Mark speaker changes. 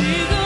Speaker 1: she